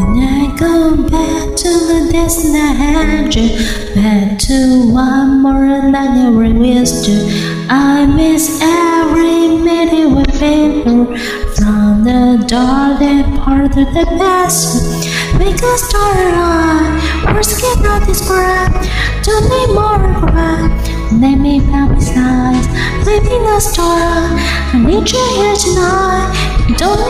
And I go back to the destination, back to one more another to, I miss every minute with people from the darling part of the past. Make a story on, we're scared of. Don't need more crap. Let me back with eyes, living the story. I need you here tonight. Don't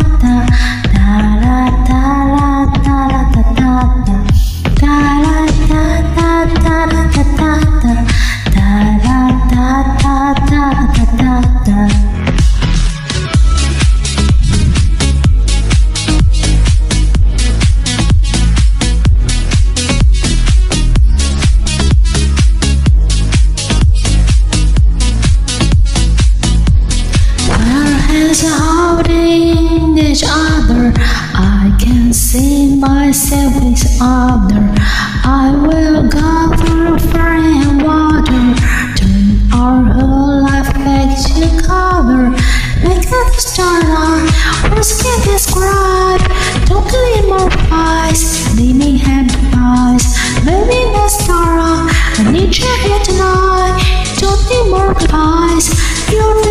Hands holding each other. I can see myself with other. I will go through fire and water. Turn our whole life back together. Make it starlight. Words can't describe. Don't need more eyes. Leave me hand eyes. Baby, let's start. I need you here tonight. Don't need more goodbyes. You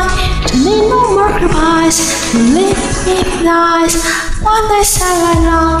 eyes, believe me lies. One day shall I know